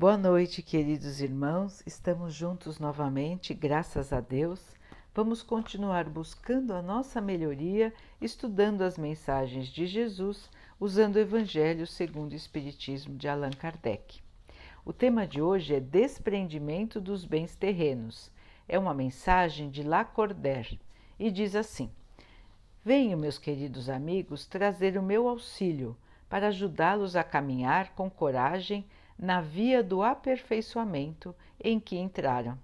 Boa noite, queridos irmãos. Estamos juntos novamente, graças a Deus. Vamos continuar buscando a nossa melhoria, estudando as mensagens de Jesus, usando o Evangelho segundo o Espiritismo de Allan Kardec. O tema de hoje é desprendimento dos bens terrenos. É uma mensagem de Lacordaire e diz assim: Venho, meus queridos amigos, trazer o meu auxílio para ajudá-los a caminhar com coragem na via do aperfeiçoamento em que entraram.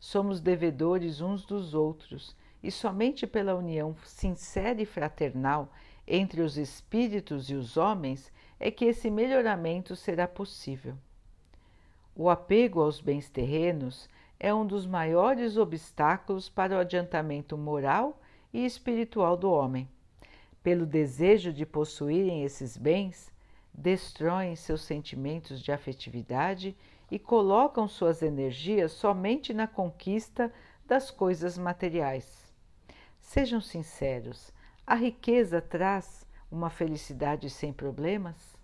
Somos devedores uns dos outros e somente pela união sincera e fraternal entre os espíritos e os homens é que esse melhoramento será possível. O apego aos bens terrenos é um dos maiores obstáculos para o adiantamento moral e espiritual do homem. Pelo desejo de possuírem esses bens, destroem seus sentimentos de afetividade e colocam suas energias somente na conquista das coisas materiais. Sejam sinceros, a riqueza traz uma felicidade sem problemas?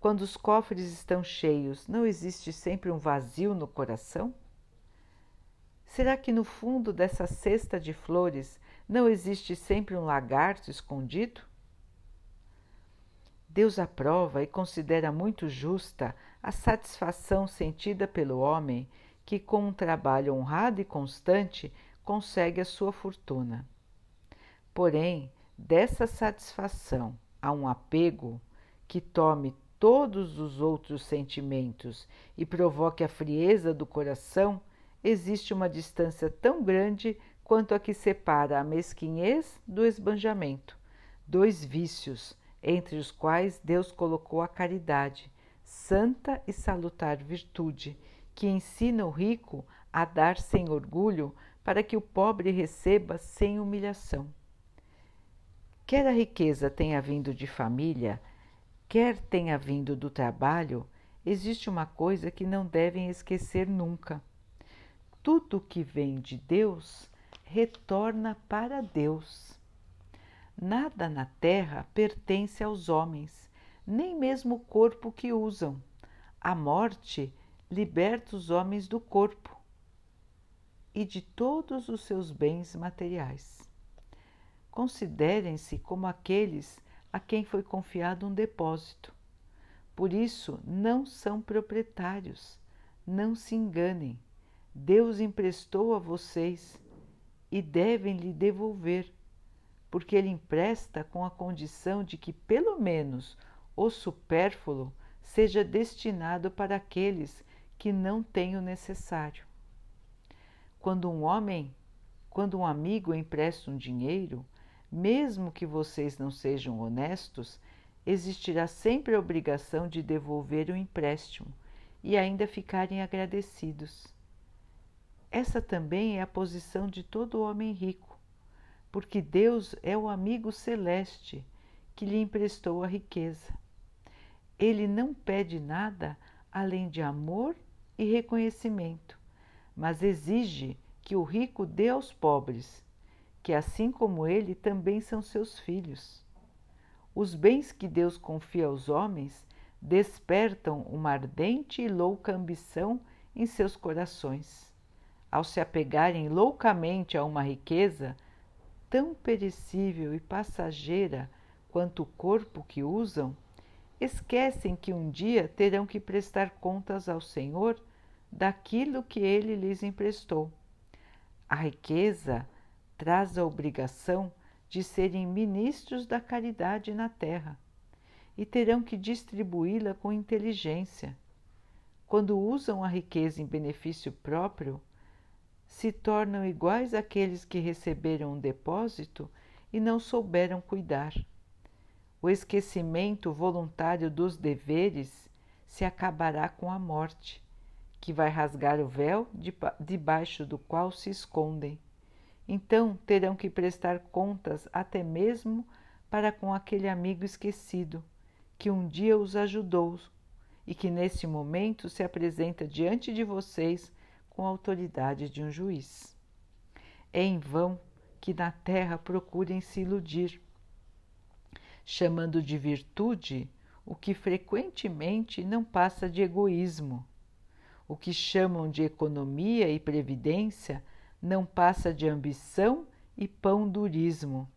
Quando os cofres estão cheios, não existe sempre um vazio no coração? Será que no fundo dessa cesta de flores não existe sempre um lagarto escondido? Deus aprova e considera muito justa a satisfação sentida pelo homem que, com um trabalho honrado e constante, consegue a sua fortuna. Porém, dessa satisfação há um apego que tome todos os outros sentimentos e provoque a frieza do coração, existe uma distância tão grande quanto a que separa a mesquinhez do esbanjamento, dois vícios entre os quais Deus colocou a caridade, santa e salutar virtude, que ensina o rico a dar sem orgulho para que o pobre receba sem humilhação. Quer a riqueza tenha vindo de família, quer tenha vindo do trabalho, existe uma coisa que não devem esquecer nunca. Tudo que vem de Deus retorna para Deus. Nada na terra pertence aos homens, nem mesmo o corpo que usam. A morte liberta os homens do corpo e de todos os seus bens materiais. Considerem-se como aqueles a quem foi confiado um depósito. Por isso, não são proprietários. Não se enganem. Deus emprestou a vocês e devem lhe devolver porque ele empresta com a condição de que, pelo menos, o supérfluo seja destinado para aqueles que não têm o necessário. Quando um homem, quando um amigo empresta um dinheiro, mesmo que vocês não sejam honestos, existirá sempre a obrigação de devolver o empréstimo e ainda ficarem agradecidos. Essa também é a posição de todo homem rico porque Deus é o amigo celeste que lhe emprestou a riqueza. Ele não pede nada além de amor e reconhecimento, mas exige que o rico dê aos pobres, que assim como ele também são seus filhos. Os bens que Deus confia aos homens despertam uma ardente e louca ambição em seus corações. Ao se apegarem loucamente a uma riqueza, tão perecível e passageira quanto o corpo que usam, esquecem que um dia terão que prestar contas ao Senhor daquilo que ele lhes emprestou. A riqueza traz a obrigação de serem ministros da caridade na terra e terão que distribuí-la com inteligência. Quando usam a riqueza em benefício próprio, se tornam iguais àqueles que receberam um depósito e não souberam cuidar. O esquecimento voluntário dos deveres se acabará com a morte, que vai rasgar o véu debaixo do qual se escondem. Então terão que prestar contas até mesmo para com aquele amigo esquecido, que um dia os ajudou e que nesse momento se apresenta diante de vocês com a autoridade de um juiz. É em vão que na terra procurem se iludir, chamando de virtude o que frequentemente não passa de egoísmo. O que chamam de economia e previdência não passa de ambição e pão-durismo.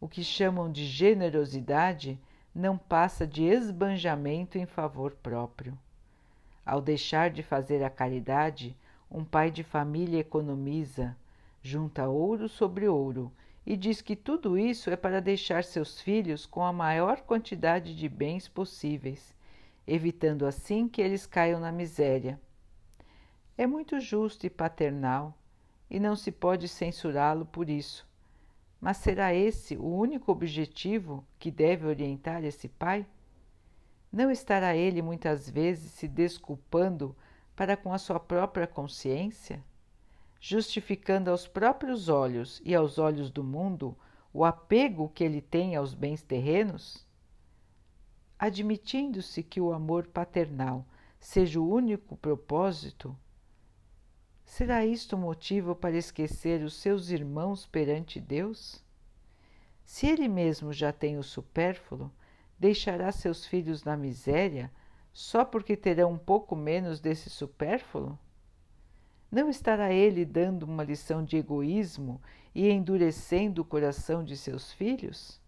O que chamam de generosidade não passa de esbanjamento em favor próprio. Ao deixar de fazer a caridade, um pai de família economiza, junta ouro sobre ouro e diz que tudo isso é para deixar seus filhos com a maior quantidade de bens possíveis, evitando assim que eles caiam na miséria. É muito justo e paternal, e não se pode censurá-lo por isso. Mas será esse o único objetivo que deve orientar esse pai? Não estará ele muitas vezes se desculpando para com a sua própria consciência, justificando aos próprios olhos e aos olhos do mundo o apego que ele tem aos bens terrenos? Admitindo-se que o amor paternal seja o único propósito, será isto motivo para esquecer os seus irmãos perante Deus? Se ele mesmo já tem o supérfluo, deixará seus filhos na miséria só porque terão um pouco menos desse supérfluo? Não estará ele dando uma lição de egoísmo e endurecendo o coração de seus filhos?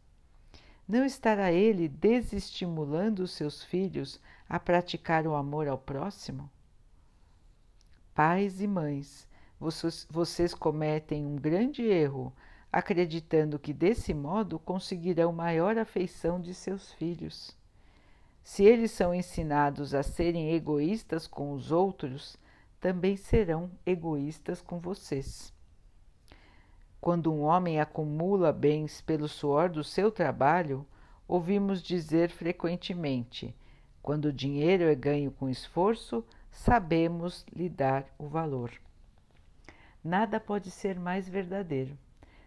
Não estará ele desestimulando os seus filhos a praticar o amor ao próximo? Pais e mães, vocês, vocês cometem um grande erro acreditando que desse modo conseguirão maior afeição de seus filhos. Se eles são ensinados a serem egoístas com os outros, também serão egoístas com vocês. Quando um homem acumula bens pelo suor do seu trabalho, ouvimos dizer frequentemente: quando o dinheiro é ganho com esforço, sabemos lhe dar o valor. Nada pode ser mais verdadeiro.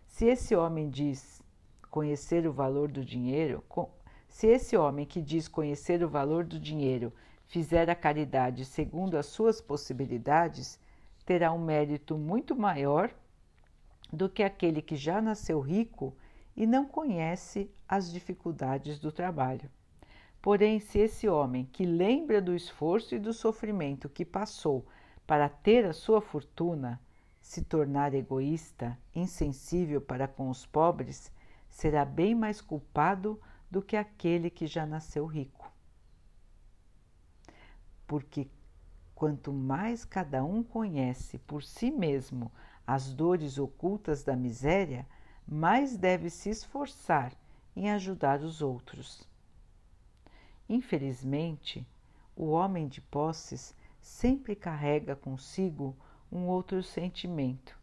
Se esse homem diz conhecer o valor do dinheiro, se esse homem que diz conhecer o valor do dinheiro fizer a caridade segundo as suas possibilidades, terá um mérito muito maior do que aquele que já nasceu rico e não conhece as dificuldades do trabalho. Porém, se esse homem que lembra do esforço e do sofrimento que passou para ter a sua fortuna, se tornar egoísta, insensível para com os pobres, será bem mais culpado do que aquele que já nasceu rico. Porque quanto mais cada um conhece por si mesmo as dores ocultas da miséria, mais deve se esforçar em ajudar os outros. Infelizmente, o homem de posses sempre carrega consigo um outro sentimento,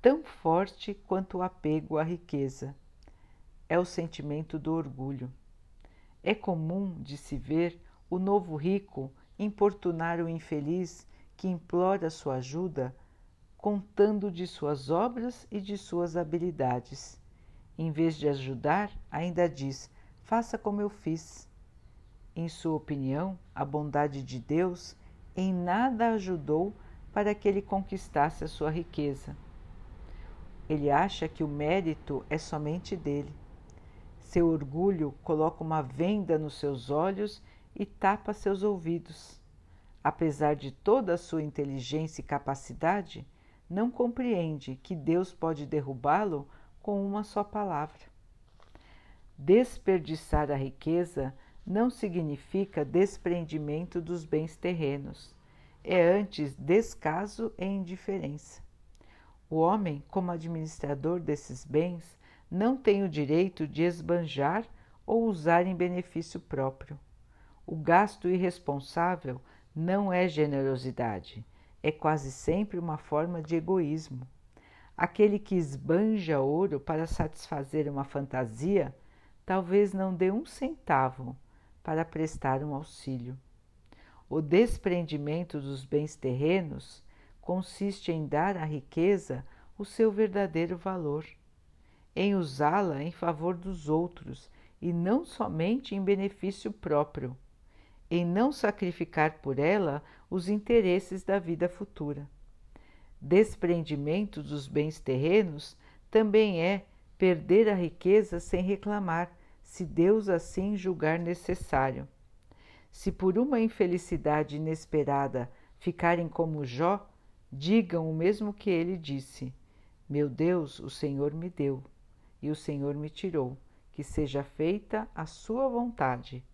tão forte quanto o apego à riqueza. É o sentimento do orgulho. É comum de se ver o novo rico importunar o infeliz que implora sua ajuda, contando de suas obras e de suas habilidades. Em vez de ajudar, ainda diz: faça como eu fiz. Em sua opinião, a bondade de Deus em nada ajudou para que ele conquistasse a sua riqueza. Ele acha que o mérito é somente dele. Seu orgulho coloca uma venda nos seus olhos e tapa seus ouvidos. Apesar de toda a sua inteligência e capacidade, não compreende que Deus pode derrubá-lo com uma só palavra. Desperdiçar a riqueza não significa desprendimento dos bens terrenos é antes descaso e indiferença. O homem, como administrador desses bens, não tem o direito de esbanjar ou usar em benefício próprio. O gasto irresponsável não é generosidade, é quase sempre uma forma de egoísmo. Aquele que esbanja ouro para satisfazer uma fantasia, talvez não dê um centavo para prestar um auxílio. O desprendimento dos bens terrenos consiste em dar à riqueza o seu verdadeiro valor, em usá-la em favor dos outros e não somente em benefício próprio, em não sacrificar por ela os interesses da vida futura. Desprendimento dos bens terrenos também é perder a riqueza sem reclamar, se Deus assim julgar necessário. Se por uma infelicidade inesperada ficarem como Jó, digam o mesmo que ele disse: Meu Deus, o Senhor me deu, e o Senhor me tirou, que seja feita a sua vontade.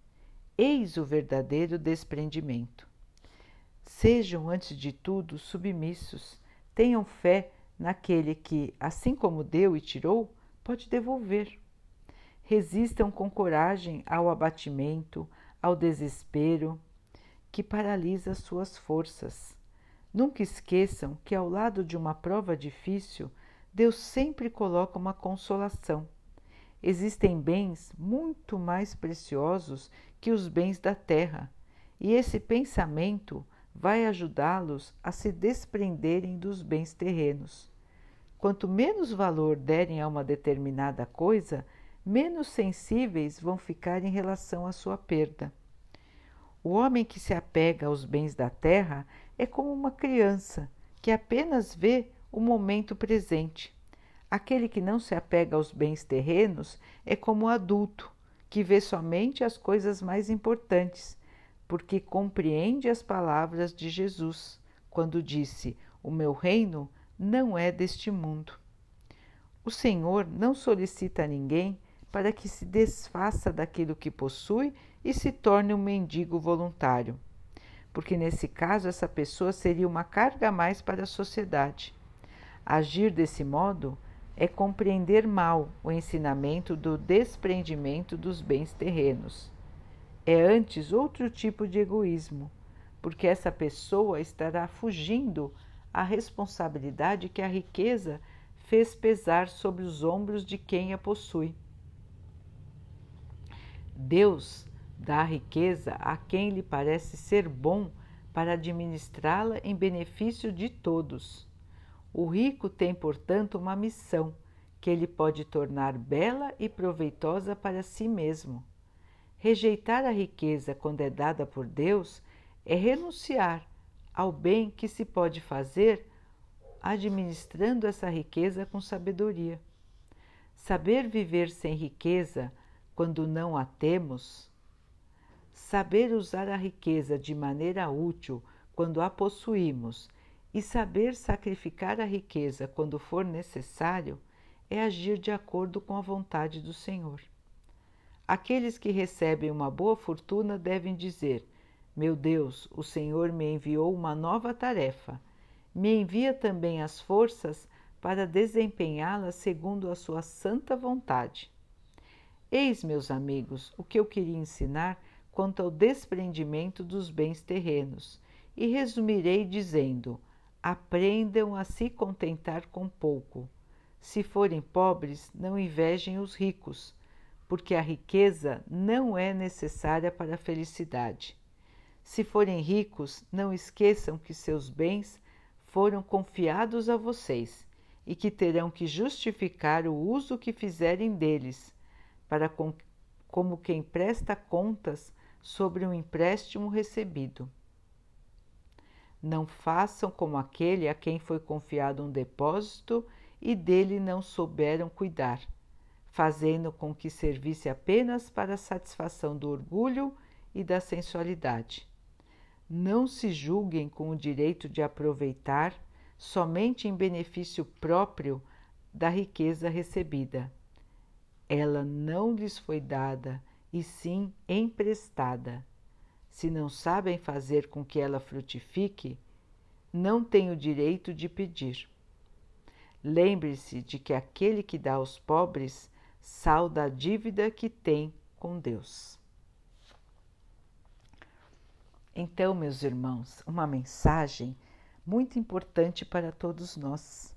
Eis o verdadeiro desprendimento. Sejam, antes de tudo, submissos, tenham fé naquele que, assim como deu e tirou, pode devolver. Resistam com coragem ao abatimento, ao desespero que paralisa suas forças. Nunca esqueçam que ao lado de uma prova difícil, Deus sempre coloca uma consolação. Existem bens muito mais preciosos que os bens da terra, e esse pensamento vai ajudá-los a se desprenderem dos bens terrenos. Quanto menos valor derem a uma determinada coisa, menos sensíveis vão ficar em relação à sua perda. O homem que se apega aos bens da terra é como uma criança que apenas vê o momento presente. Aquele que não se apega aos bens terrenos é como o adulto, que vê somente as coisas mais importantes, porque compreende as palavras de Jesus, quando disse: O meu reino não é deste mundo. O Senhor não solicita a ninguém para que se desfaça daquilo que possui e se torne um mendigo voluntário, porque nesse caso essa pessoa seria uma carga a mais para a sociedade. Agir desse modo é compreender mal o ensinamento do desprendimento dos bens terrenos. É antes outro tipo de egoísmo, porque essa pessoa estará fugindo à responsabilidade que a riqueza fez pesar sobre os ombros de quem a possui. Deus dá a riqueza a quem lhe parece ser bom para administrá-la em benefício de todos. O rico tem, portanto, uma missão que ele pode tornar bela e proveitosa para si mesmo. Rejeitar a riqueza quando é dada por Deus é renunciar ao bem que se pode fazer administrando essa riqueza com sabedoria. Saber viver sem riqueza quando não a temos, saber usar a riqueza de maneira útil quando a possuímos e saber sacrificar a riqueza quando for necessário é agir de acordo com a vontade do Senhor. Aqueles que recebem uma boa fortuna devem dizer: Meu Deus, o Senhor me enviou uma nova tarefa. Me envia também as forças para desempenhá-la segundo a sua santa vontade. Eis, meus amigos, o que eu queria ensinar quanto ao desprendimento dos bens terrenos, e resumirei dizendo: aprendam a se contentar com pouco. Se forem pobres, não invejem os ricos, porque a riqueza não é necessária para a felicidade. Se forem ricos, não esqueçam que seus bens foram confiados a vocês e que terão que justificar o uso que fizerem deles para com, como quem presta contas sobre um empréstimo recebido. Não façam como aquele a quem foi confiado um depósito e dele não souberam cuidar, fazendo com que servisse apenas para a satisfação do orgulho e da sensualidade. Não se julguem com o direito de aproveitar somente em benefício próprio da riqueza recebida ela não lhes foi dada, e sim emprestada. Se não sabem fazer com que ela frutifique, não têm o direito de pedir. Lembre-se de que aquele que dá aos pobres salda a dívida que tem com Deus. Então, meus irmãos, uma mensagem muito importante para todos nós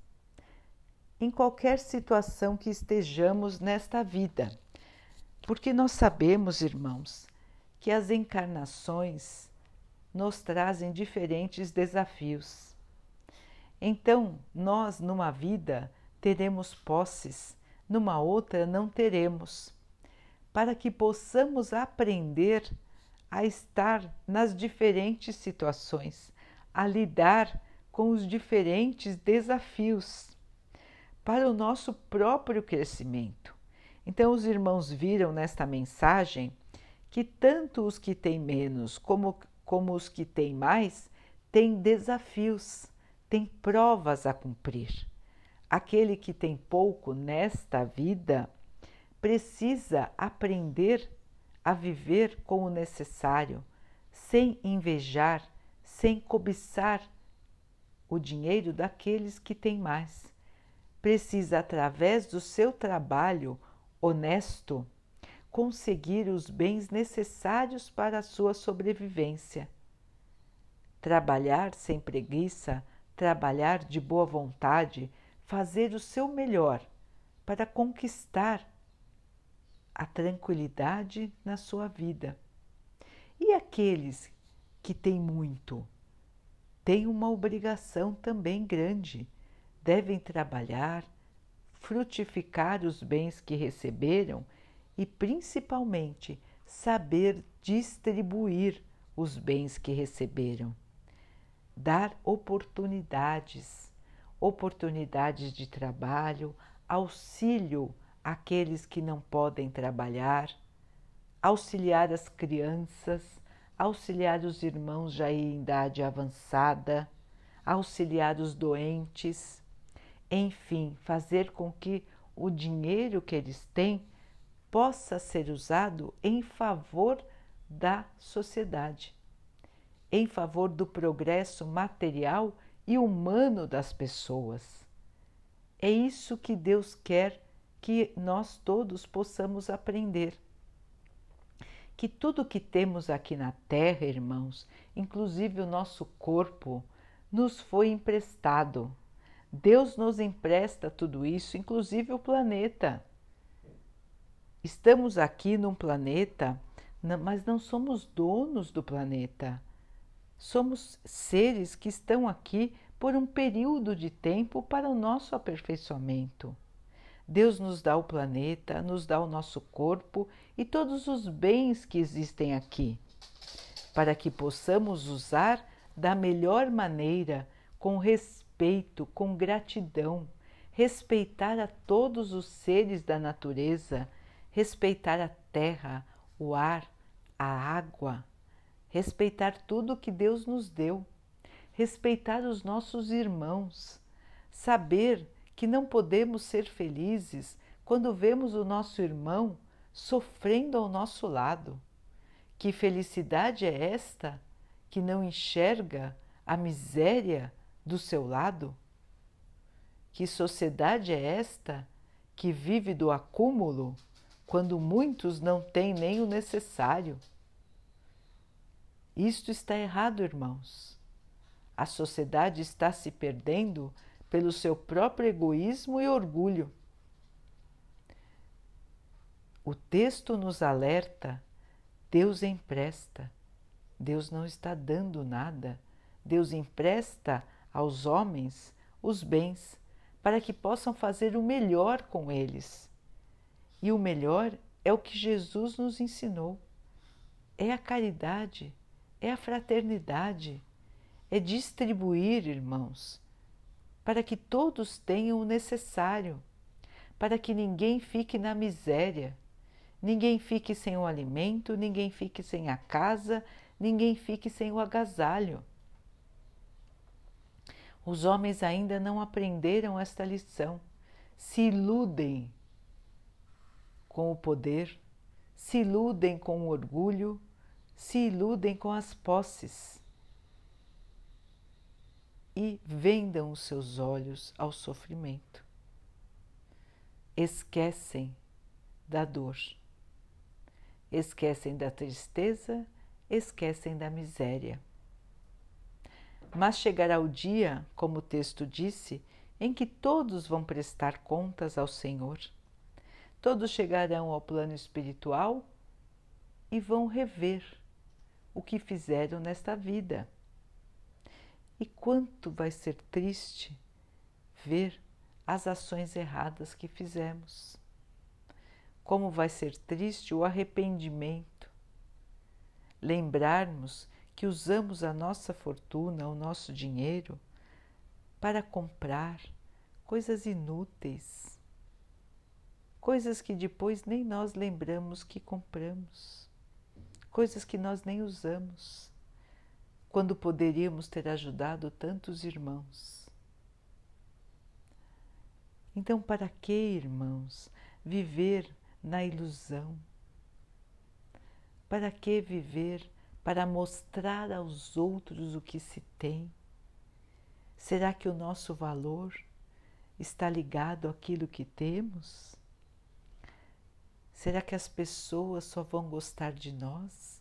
em qualquer situação que estejamos nesta vida. Porque nós sabemos, irmãos, que as encarnações nos trazem diferentes desafios. Então, nós numa vida teremos posses, numa outra não teremos, para que possamos aprender a estar nas diferentes situações, a lidar com os diferentes desafios para o nosso próprio crescimento. Então, os irmãos viram nesta mensagem que tanto os que têm menos como, como os que têm mais têm desafios, têm provas a cumprir. Aquele que tem pouco nesta vida precisa aprender a viver com o necessário, sem invejar, sem cobiçar o dinheiro daqueles que têm mais. Precisa, através do seu trabalho honesto, conseguir os bens necessários para a sua sobrevivência. Trabalhar sem preguiça, trabalhar de boa vontade, fazer o seu melhor para conquistar a tranquilidade na sua vida. E aqueles que têm muito, têm uma obrigação também grande, devem trabalhar, frutificar os bens que receberam e, principalmente, saber distribuir os bens que receberam. Dar oportunidades, oportunidades de trabalho, auxílio àqueles que não podem trabalhar, auxiliar as crianças, auxiliar os irmãos já em idade avançada, auxiliar os doentes, enfim, fazer com que o dinheiro que eles têm possa ser usado em favor da sociedade, em favor do progresso material e humano das pessoas. É isso que Deus quer que nós todos possamos aprender. Que tudo que temos aqui na Terra, irmãos, inclusive o nosso corpo, nos foi emprestado. Deus nos empresta tudo isso, inclusive o planeta. Estamos aqui num planeta, mas não somos donos do planeta. Somos seres que estão aqui por um período de tempo para o nosso aperfeiçoamento. Deus nos dá o planeta, nos dá o nosso corpo e todos os bens que existem aqui, para que possamos usar da melhor maneira, com respeito, com gratidão, respeitar a todos os seres da natureza respeitar a terra, o ar, a água, respeitar tudo que Deus nos deu, respeitar os nossos irmãos, saber que não podemos ser felizes quando vemos o nosso irmão sofrendo ao nosso lado. Que felicidade é esta que não enxerga a miséria do seu lado? Que sociedade é esta que vive do acúmulo quando muitos não têm nem o necessário. Isto está errado, irmãos. A sociedade está se perdendo pelo seu próprio egoísmo e orgulho. O texto nos alerta: Deus empresta, Deus não está dando nada, Deus empresta aos homens os bens para que possam fazer o melhor com eles e o melhor é o que Jesus nos ensinou: é a caridade, é a fraternidade, é distribuir, irmãos, para que todos tenham o necessário, para que ninguém fique na miséria, ninguém fique sem o alimento, ninguém fique sem a casa, ninguém fique sem o agasalho. Os homens ainda não aprenderam esta lição, se iludem com o poder, se iludem com o orgulho, se iludem com as posses e vendam os seus olhos ao sofrimento. Esquecem da dor, esquecem da tristeza, esquecem da miséria. Mas chegará o dia, como o texto disse, em que todos vão prestar contas ao Senhor Todos chegarão ao plano espiritual e vão rever o que fizeram nesta vida. E quanto vai ser triste ver as ações erradas que fizemos. Como vai ser triste o arrependimento. Lembrarmos que usamos a nossa fortuna, o nosso dinheiro, para comprar coisas inúteis coisas que depois nem nós lembramos que compramos, coisas que nós nem usamos, quando poderíamos ter ajudado tantos irmãos. Então, para que, irmãos, viver na ilusão? Para que viver para mostrar aos outros o que se tem? Será que o nosso valor está ligado àquilo que temos? Será que as pessoas só vão gostar de nós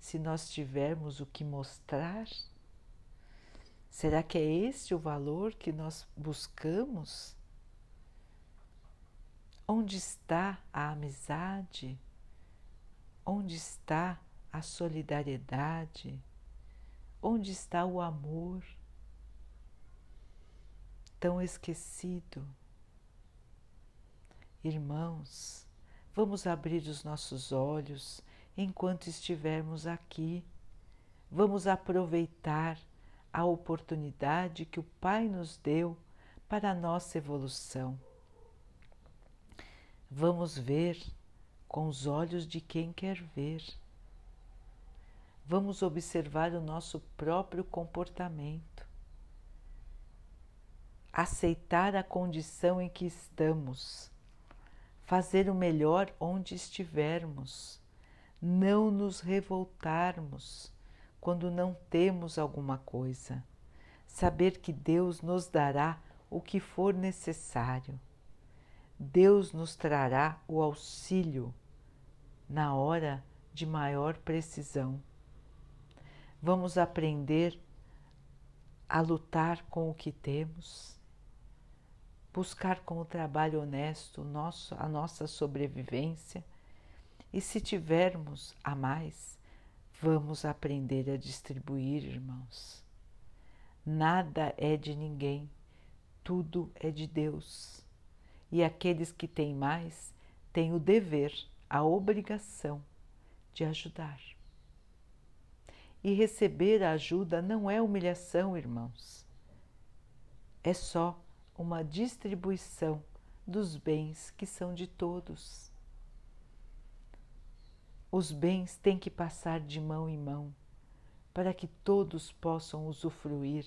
se nós tivermos o que mostrar? Será que é este o valor que nós buscamos? Onde está a amizade? Onde está a solidariedade? Onde está o amor? Tão esquecido. Irmãos, Vamos abrir os nossos olhos enquanto estivermos aqui. Vamos aproveitar a oportunidade que o Pai nos deu para a nossa evolução. Vamos ver com os olhos de quem quer ver. Vamos observar o nosso próprio comportamento. Aceitar a condição em que estamos fazer o melhor onde estivermos, não nos revoltarmos quando não temos alguma coisa, saber que Deus nos dará o que for necessário. Deus nos trará o auxílio na hora de maior precisão. Vamos aprender a lutar com o que temos buscar com o trabalho honesto nosso, a nossa sobrevivência e, se tivermos a mais, vamos aprender a distribuir, irmãos. Nada é de ninguém, tudo é de Deus. E aqueles que têm mais têm o dever, a obrigação de ajudar. E receber a ajuda não é humilhação, irmãos. É só uma distribuição dos bens que são de todos. Os bens têm que passar de mão em mão para que todos possam usufruir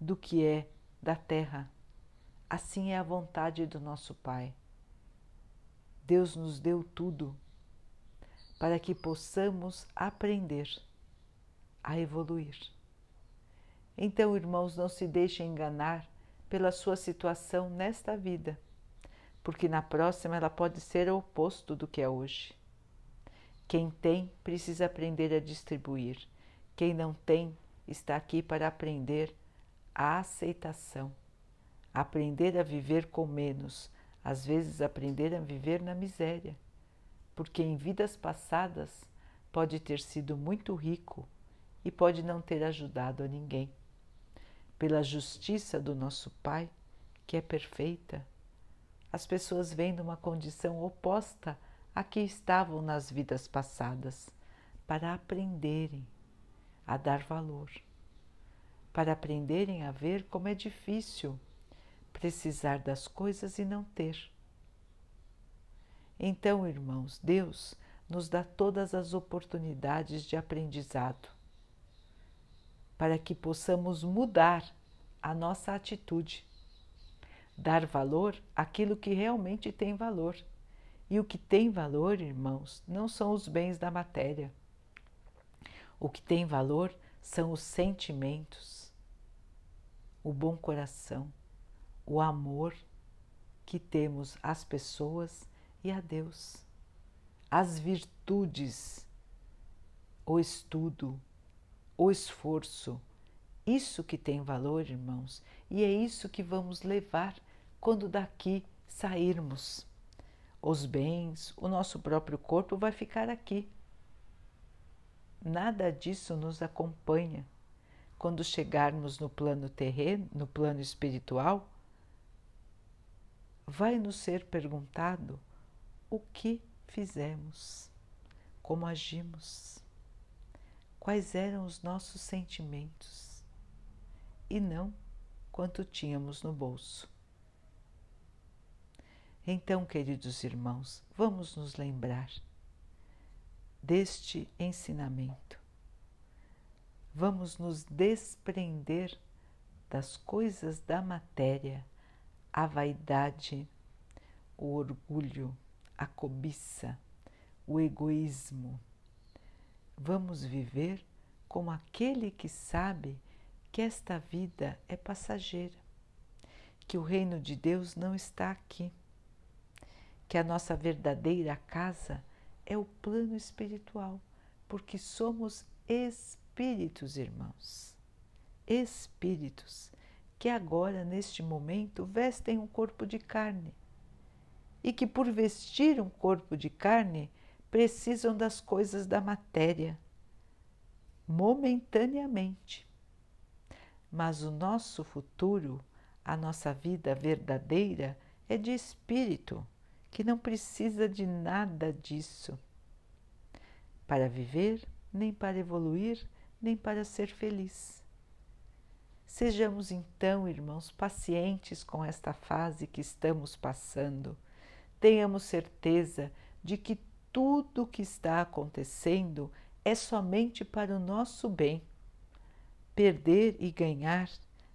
do que é da terra. Assim é a vontade do nosso Pai. Deus nos deu tudo para que possamos aprender a evoluir. Então, irmãos, não se deixem enganar pela sua situação nesta vida, porque na próxima ela pode ser o oposto do que é hoje. Quem tem precisa aprender a distribuir, quem não tem está aqui para aprender a aceitação, aprender a viver com menos, às vezes aprender a viver na miséria, porque em vidas passadas pode ter sido muito rico e pode não ter ajudado a ninguém pela justiça do nosso Pai, que é perfeita, as pessoas vêm numa condição oposta a que estavam nas vidas passadas, para aprenderem a dar valor, para aprenderem a ver como é difícil precisar das coisas e não ter. Então, irmãos, Deus nos dá todas as oportunidades de aprendizado para que possamos mudar a nossa atitude, dar valor àquilo que realmente tem valor. E o que tem valor, irmãos, não são os bens da matéria. O que tem valor são os sentimentos, o bom coração, o amor que temos às pessoas e a Deus, as virtudes, o estudo, o esforço. Isso que tem valor, irmãos, e é isso que vamos levar quando daqui sairmos. Os bens, o nosso próprio corpo vai ficar aqui. Nada disso nos acompanha. Quando chegarmos no plano terreno, no plano espiritual, vai nos ser perguntado o que fizemos, como agimos quais eram os nossos sentimentos e não quanto tínhamos no bolso. Então, queridos irmãos, vamos nos lembrar deste ensinamento. Vamos nos desprender das coisas da matéria, a vaidade, o orgulho, a cobiça, o egoísmo. Vamos viver como aquele que sabe que esta vida é passageira, que o reino de Deus não está aqui que a nossa verdadeira casa é o plano espiritual, porque somos espíritos, irmãos. Espíritos que agora, neste momento, vestem um corpo de carne e que, por vestir um corpo de carne, precisam das coisas da matéria, momentaneamente. Mas o nosso futuro, a nossa vida verdadeira, é de espírito que não precisa de nada disso para viver, nem para evoluir, nem para ser feliz. Sejamos então, irmãos, pacientes com esta fase que estamos passando. Tenhamos certeza de que tudo o que está acontecendo é somente para o nosso bem. Perder e ganhar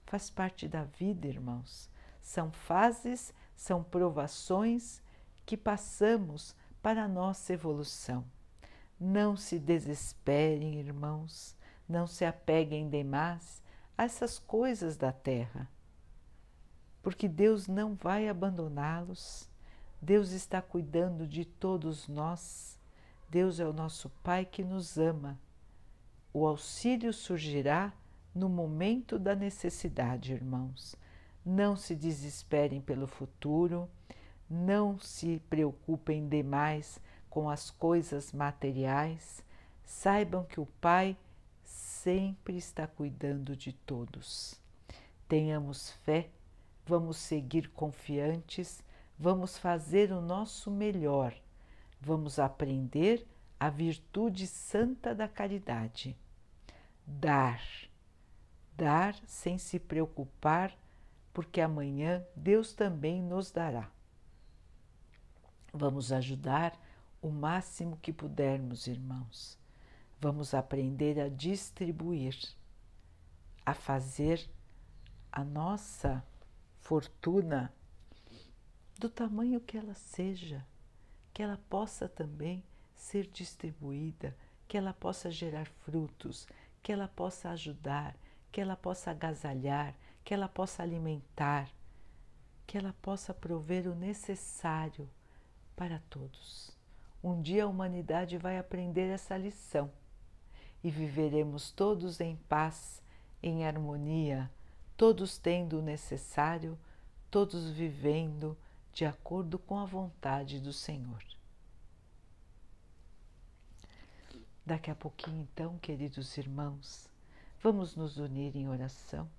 faz parte da vida, irmãos. São fases, são provações que passamos para a nossa evolução. Não se desesperem, irmãos, não se apeguem demais a essas coisas da terra, porque Deus não vai abandoná-los. Deus está cuidando de todos nós. Deus é o nosso Pai que nos ama. O auxílio surgirá no momento da necessidade, irmãos. Não se desesperem pelo futuro não se preocupem demais com as coisas materiais, saibam que o Pai sempre está cuidando de todos. Tenhamos fé, vamos seguir confiantes, vamos fazer o nosso melhor, vamos aprender a virtude santa da caridade. Dar, dar sem se preocupar, porque amanhã Deus também nos dará. Vamos ajudar o máximo que pudermos, irmãos. Vamos aprender a distribuir, a fazer a nossa fortuna do tamanho que ela seja, que ela possa também ser distribuída, que ela possa gerar frutos, que ela possa ajudar, que ela possa agasalhar, que ela possa alimentar, que ela possa prover o necessário para todos. Um dia a humanidade vai aprender essa lição e viveremos todos em paz, em harmonia, todos tendo o necessário, todos vivendo de acordo com a vontade do Senhor. Daqui a pouquinho, então, queridos irmãos, vamos nos unir em oração,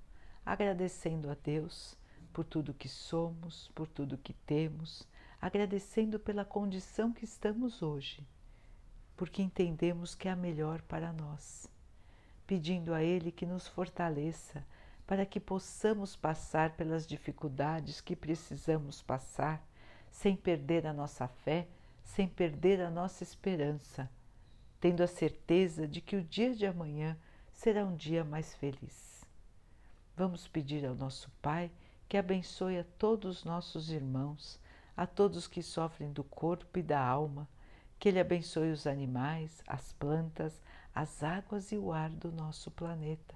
agradecendo a Deus por tudo que somos, por tudo que temos agradecendo pela condição que estamos hoje, porque entendemos que é a melhor para nós, pedindo a Ele que nos fortaleça para que possamos passar pelas dificuldades que precisamos passar, sem perder a nossa fé, sem perder a nossa esperança, tendo a certeza de que o dia de amanhã será um dia mais feliz. Vamos pedir ao nosso Pai que abençoe a todos os nossos irmãos a todos que sofrem do corpo e da alma, que Ele abençoe os animais, as plantas, as águas e o ar do nosso planeta.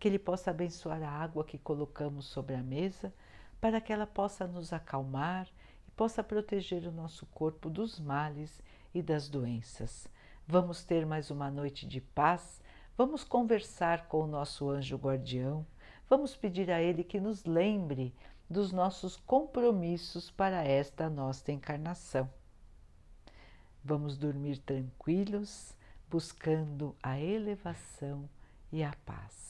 Que Ele possa abençoar a água que colocamos sobre a mesa, para que ela possa nos acalmar e possa proteger o nosso corpo dos males e das doenças. Vamos ter mais uma noite de paz, vamos conversar com o nosso anjo guardião, vamos pedir a ele que nos lembre dos nossos compromissos para esta nossa encarnação. Vamos dormir tranquilos, buscando a elevação e a paz.